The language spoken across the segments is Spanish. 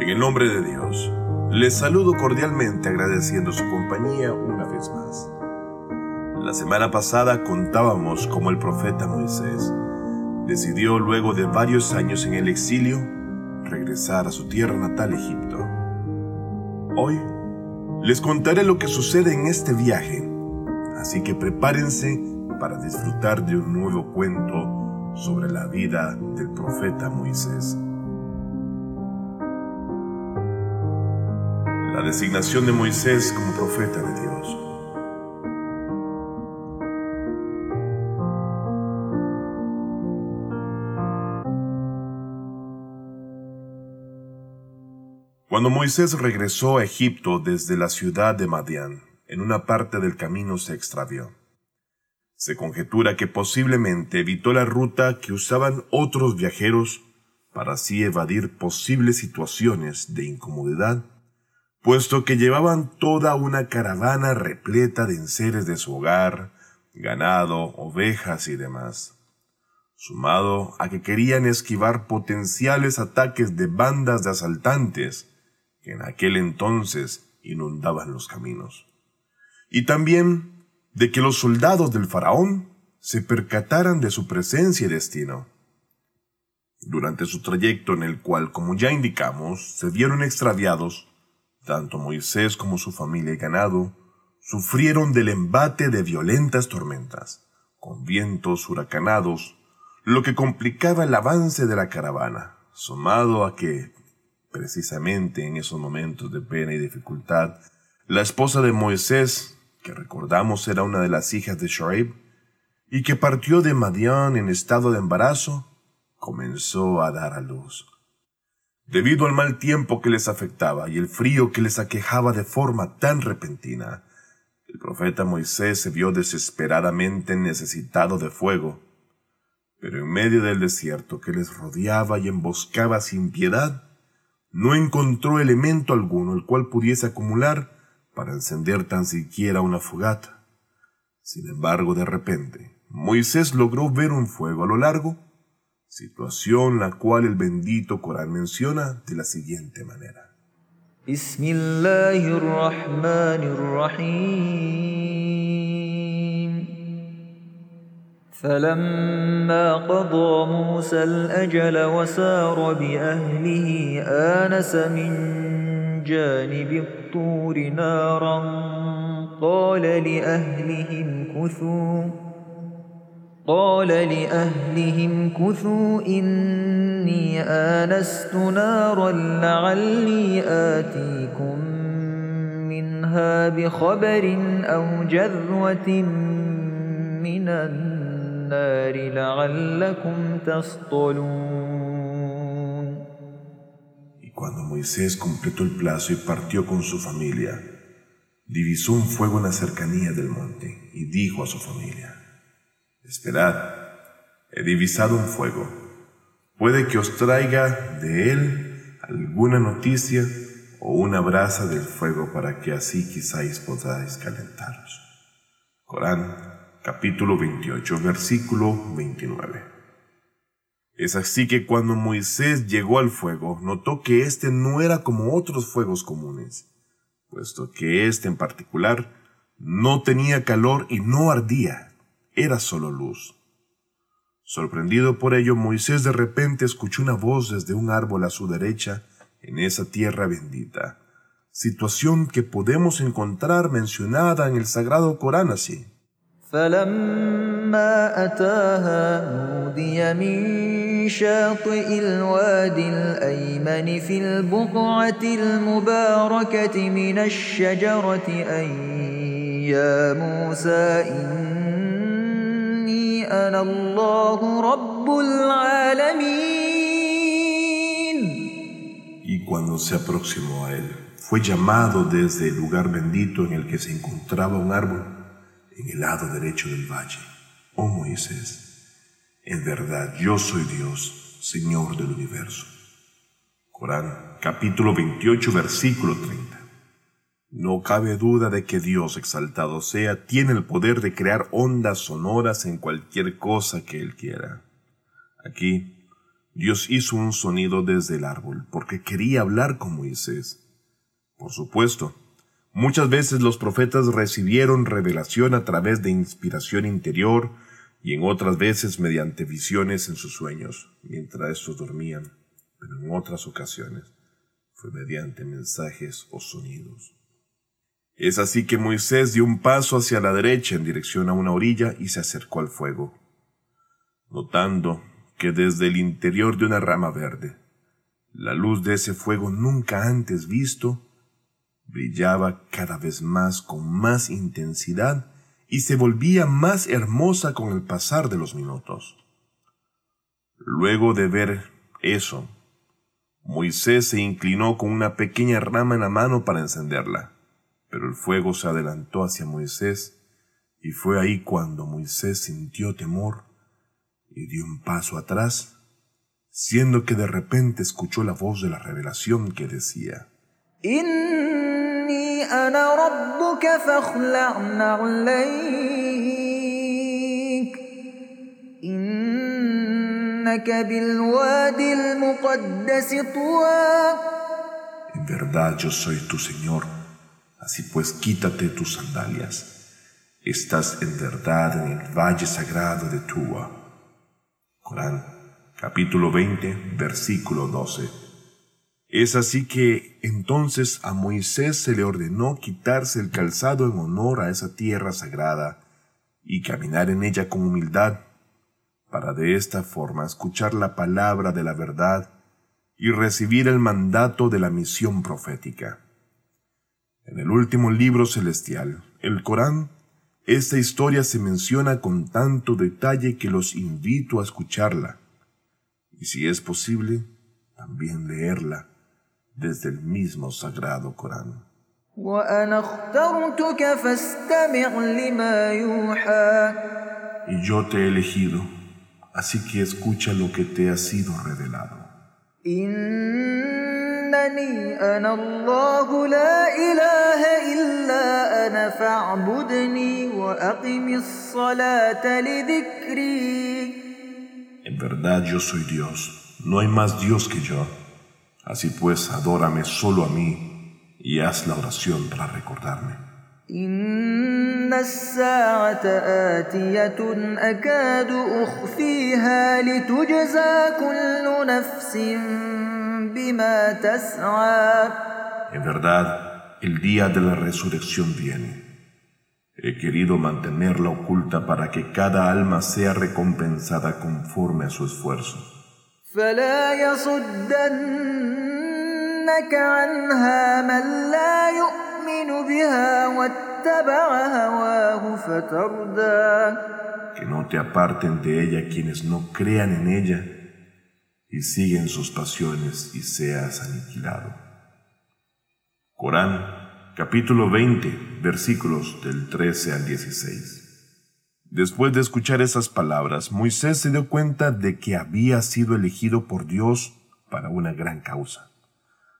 En el nombre de Dios, les saludo cordialmente agradeciendo su compañía una vez más. La semana pasada contábamos cómo el profeta Moisés decidió luego de varios años en el exilio regresar a su tierra natal Egipto. Hoy les contaré lo que sucede en este viaje, así que prepárense para disfrutar de un nuevo cuento sobre la vida del profeta Moisés. La designación de Moisés como profeta de Dios. Cuando Moisés regresó a Egipto desde la ciudad de Madián, en una parte del camino se extravió. Se conjetura que posiblemente evitó la ruta que usaban otros viajeros para así evadir posibles situaciones de incomodidad, puesto que llevaban toda una caravana repleta de enseres de su hogar, ganado, ovejas y demás, sumado a que querían esquivar potenciales ataques de bandas de asaltantes que en aquel entonces inundaban los caminos. Y también de que los soldados del faraón se percataran de su presencia y destino. Durante su trayecto en el cual, como ya indicamos, se vieron extraviados, tanto Moisés como su familia y ganado, sufrieron del embate de violentas tormentas, con vientos huracanados, lo que complicaba el avance de la caravana, sumado a que, Precisamente en esos momentos de pena y dificultad, la esposa de Moisés, que recordamos era una de las hijas de Shoaib, y que partió de Madián en estado de embarazo, comenzó a dar a luz. Debido al mal tiempo que les afectaba y el frío que les aquejaba de forma tan repentina, el profeta Moisés se vio desesperadamente necesitado de fuego. Pero en medio del desierto que les rodeaba y emboscaba sin piedad, no encontró elemento alguno el cual pudiese acumular para encender tan siquiera una fogata. Sin embargo, de repente, Moisés logró ver un fuego a lo largo, situación la cual el bendito Corán menciona de la siguiente manera. فلما قضى موسى الأجل وسار بأهله آنس من جانب الطور نارا قال لأهلهم كثوا قال لأهلهم كثوا إني آنست نارا لعلي آتيكم منها بخبر أو جذوة من النار Y cuando Moisés completó el plazo y partió con su familia, divisó un fuego en la cercanía del monte y dijo a su familia, Esperad, he divisado un fuego, puede que os traiga de él alguna noticia o una brasa del fuego para que así quizás podáis calentaros. Corán capítulo 28, versículo 29. Es así que cuando Moisés llegó al fuego, notó que éste no era como otros fuegos comunes, puesto que éste en particular no tenía calor y no ardía, era solo luz. Sorprendido por ello, Moisés de repente escuchó una voz desde un árbol a su derecha en esa tierra bendita, situación que podemos encontrar mencionada en el Sagrado Corán así. فلما أتاها نودي من شاطئ الوادي الأيمن في البقعة المباركة من الشجرة أن يا موسى إني أنا الله رب العالمين Y cuando se aproximó a él, fue llamado desde el lugar bendito en el que se encontraba un árbol en el lado derecho del valle. Oh Moisés, en verdad yo soy Dios, Señor del universo. Corán capítulo 28 versículo 30. No cabe duda de que Dios exaltado sea tiene el poder de crear ondas sonoras en cualquier cosa que Él quiera. Aquí, Dios hizo un sonido desde el árbol porque quería hablar con Moisés. Por supuesto, muchas veces los profetas recibieron revelación a través de inspiración interior y en otras veces mediante visiones en sus sueños, mientras estos dormían, pero en otras ocasiones fue mediante mensajes o sonidos. Es así que Moisés dio un paso hacia la derecha en dirección a una orilla y se acercó al fuego, notando que desde el interior de una rama verde, la luz de ese fuego nunca antes visto brillaba cada vez más con más intensidad y se volvía más hermosa con el pasar de los minutos. Luego de ver eso, Moisés se inclinó con una pequeña rama en la mano para encenderla, pero el fuego se adelantó hacia Moisés y fue ahí cuando Moisés sintió temor y dio un paso atrás, siendo que de repente escuchó la voz de la revelación que decía, en verdad yo soy tu Señor, así pues quítate tus sandalias. Estás en verdad en el valle sagrado de Tua. Corán, capítulo 20, versículo 12. Es así que entonces a Moisés se le ordenó quitarse el calzado en honor a esa tierra sagrada y caminar en ella con humildad para de esta forma escuchar la palabra de la verdad y recibir el mandato de la misión profética. En el último libro celestial, el Corán, esta historia se menciona con tanto detalle que los invito a escucharla, y si es posible, también leerla desde el mismo sagrado Corán. Y yo te he elegido así que escucha lo que te ha sido revelado. En verdad yo soy Dios, no hay más Dios que yo. Así pues, adórame solo a mí y haz la oración para recordarme. إن الساعة آتية أكاد أخفيها لتجزى كل نفس En verdad, el día de la resurrección viene. He querido mantenerla oculta para que cada alma sea recompensada conforme a su esfuerzo. Que no te aparten de ella quienes no crean en ella y siguen sus pasiones y seas aniquilado. Corán, capítulo 20, versículos del 13 al 16. Después de escuchar esas palabras, Moisés se dio cuenta de que había sido elegido por Dios para una gran causa.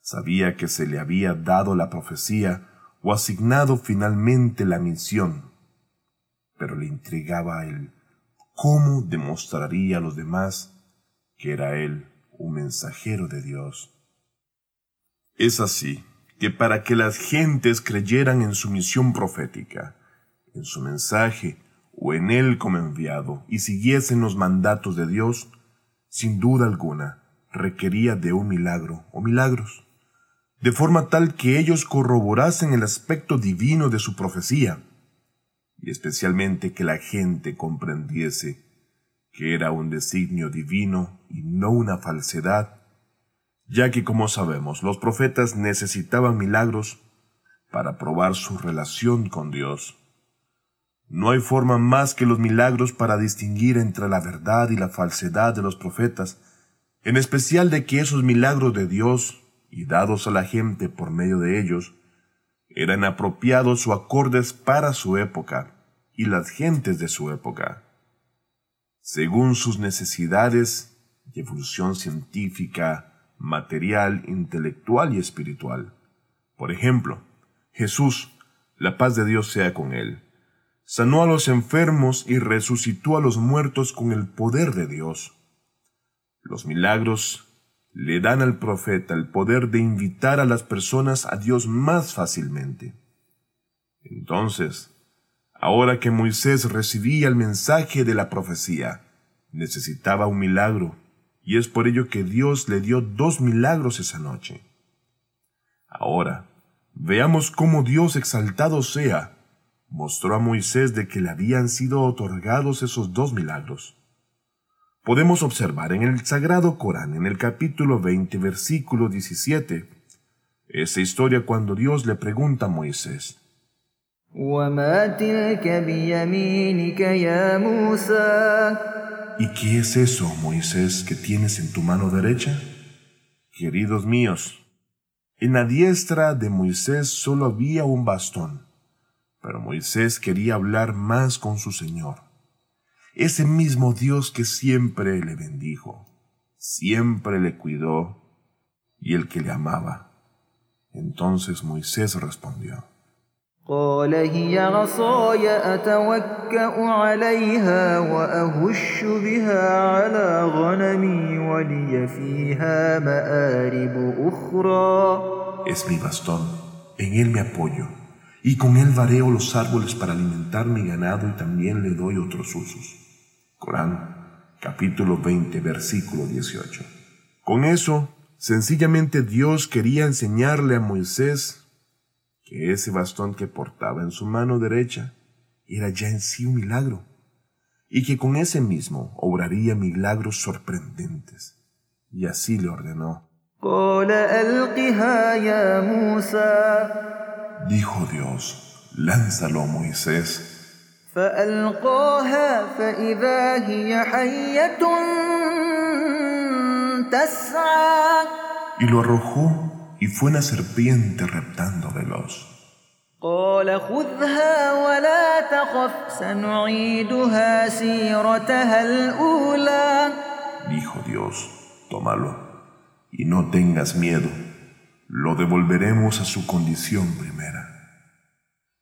Sabía que se le había dado la profecía o asignado finalmente la misión, pero le intrigaba el cómo demostraría a los demás que era él un mensajero de Dios. Es así que para que las gentes creyeran en su misión profética, en su mensaje o en él como enviado y siguiesen los mandatos de Dios, sin duda alguna requería de un milagro o milagros de forma tal que ellos corroborasen el aspecto divino de su profecía, y especialmente que la gente comprendiese que era un designio divino y no una falsedad, ya que como sabemos los profetas necesitaban milagros para probar su relación con Dios. No hay forma más que los milagros para distinguir entre la verdad y la falsedad de los profetas, en especial de que esos milagros de Dios y dados a la gente por medio de ellos, eran apropiados o acordes para su época y las gentes de su época, según sus necesidades y evolución científica, material, intelectual y espiritual. Por ejemplo, Jesús, la paz de Dios sea con él, sanó a los enfermos y resucitó a los muertos con el poder de Dios. Los milagros le dan al profeta el poder de invitar a las personas a Dios más fácilmente. Entonces, ahora que Moisés recibía el mensaje de la profecía, necesitaba un milagro, y es por ello que Dios le dio dos milagros esa noche. Ahora, veamos cómo Dios exaltado sea, mostró a Moisés de que le habían sido otorgados esos dos milagros. Podemos observar en el Sagrado Corán, en el capítulo 20, versículo 17, esa historia cuando Dios le pregunta a Moisés, ¿Y qué es eso, Moisés, que tienes en tu mano derecha? Queridos míos, en la diestra de Moisés solo había un bastón, pero Moisés quería hablar más con su Señor. Ese mismo Dios que siempre le bendijo, siempre le cuidó y el que le amaba. Entonces Moisés respondió. Es mi bastón, en él me apoyo, y con él vareo los árboles para alimentar mi ganado y también le doy otros usos. Corán, capítulo 20, versículo 18. Con eso, sencillamente Dios quería enseñarle a Moisés que ese bastón que portaba en su mano derecha era ya en sí un milagro, y que con ese mismo obraría milagros sorprendentes. Y así le ordenó. Dijo Dios, lánzalo Moisés. Y lo arrojó y fue una serpiente reptando veloz. Dijo Dios, tómalo y no tengas miedo, lo devolveremos a su condición primera.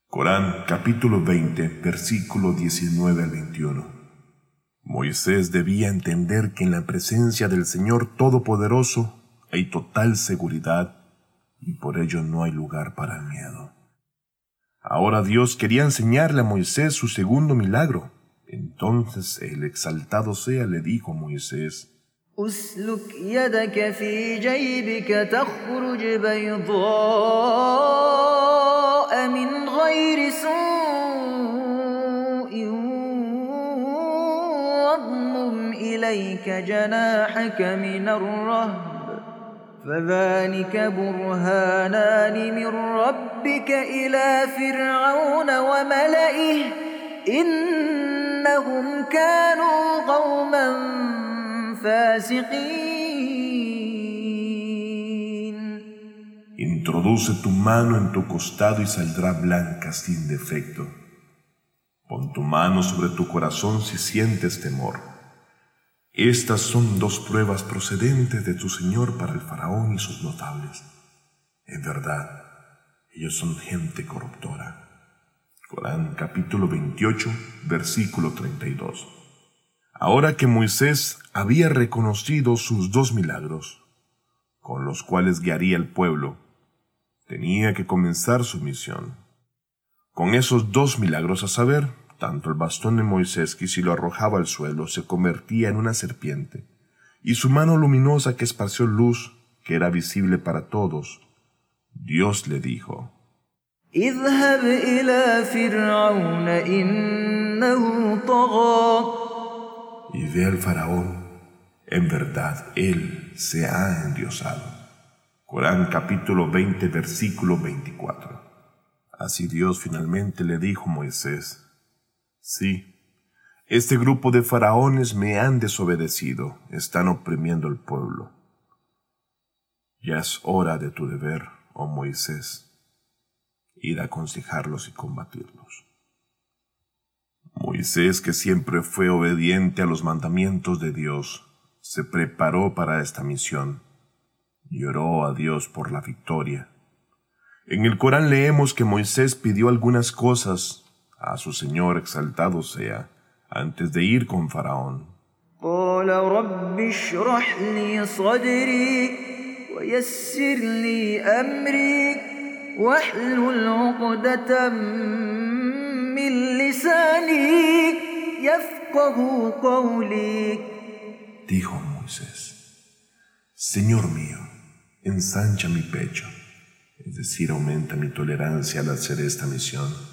Corán capítulo 20 versículo 19 al 21. Moisés debía entender que en la presencia del Señor Todopoderoso hay total seguridad y por ello no hay lugar para el miedo. Ahora Dios quería enseñarle a Moisés su segundo milagro. Entonces el exaltado sea le dijo a Moisés, اسلك يدك في جيبك تخرج بيضاء من غير سوء واضمم اليك جناحك من الرهب فذلك برهانان من ربك الى فرعون وملئه انهم كانوا قوما Introduce tu mano en tu costado y saldrá blanca sin defecto. Pon tu mano sobre tu corazón si sientes temor. Estas son dos pruebas procedentes de tu Señor para el faraón y sus notables. En verdad, ellos son gente corruptora. Corán capítulo 28, versículo 32. Ahora que Moisés había reconocido sus dos milagros, con los cuales guiaría al pueblo, tenía que comenzar su misión. Con esos dos milagros a saber, tanto el bastón de Moisés que si lo arrojaba al suelo se convertía en una serpiente, y su mano luminosa que esparció luz, que era visible para todos, Dios le dijo, y ve al faraón, en verdad él se ha endiosado. Corán capítulo 20 versículo 24. Así Dios finalmente le dijo a Moisés, sí, este grupo de faraones me han desobedecido, están oprimiendo al pueblo. Ya es hora de tu deber, oh Moisés, ir a aconsejarlos y combatirlos. Moisés, que siempre fue obediente a los mandamientos de Dios, se preparó para esta misión y oró a Dios por la victoria. En el Corán leemos que Moisés pidió algunas cosas a su Señor exaltado sea, antes de ir con Faraón. Dijo Moisés, Señor mío, ensancha mi pecho, es decir, aumenta mi tolerancia al hacer esta misión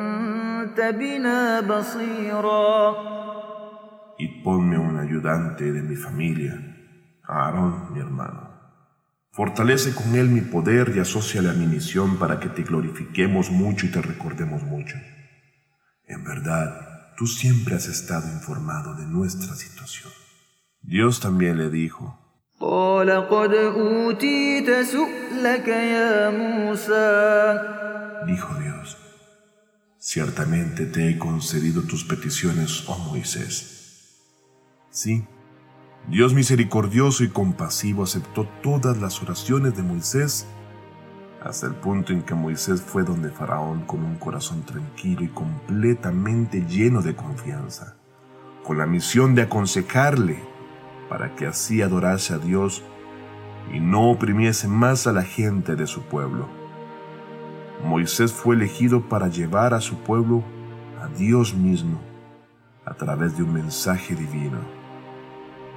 Y ponme un ayudante de mi familia, Aarón, mi hermano. Fortalece con él mi poder y asóciale a mi misión para que te glorifiquemos mucho y te recordemos mucho. En verdad, tú siempre has estado informado de nuestra situación. Dios también le dijo, Dijo Dios, ciertamente te he concedido tus peticiones, oh Moisés. Sí, Dios misericordioso y compasivo aceptó todas las oraciones de Moisés hasta el punto en que Moisés fue donde Faraón con un corazón tranquilo y completamente lleno de confianza, con la misión de aconsejarle para que así adorase a Dios y no oprimiese más a la gente de su pueblo. Moisés fue elegido para llevar a su pueblo a Dios mismo a través de un mensaje divino.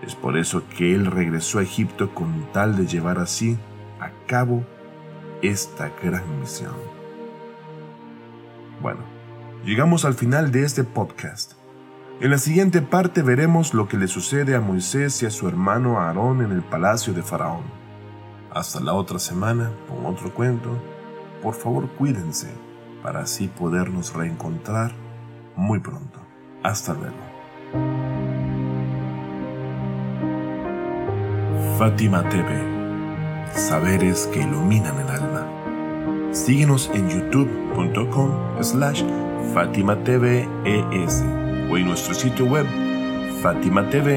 Es por eso que él regresó a Egipto con tal de llevar así a cabo esta gran misión. Bueno, llegamos al final de este podcast. En la siguiente parte veremos lo que le sucede a Moisés y a su hermano Aarón en el palacio de Faraón. Hasta la otra semana con otro cuento. Por favor cuídense para así podernos reencontrar muy pronto. Hasta luego. Fátima TV. Saberes que iluminan el alma. Síguenos en youtube.com slash Fátima TV ES o en nuestro sitio web fatimatv.es.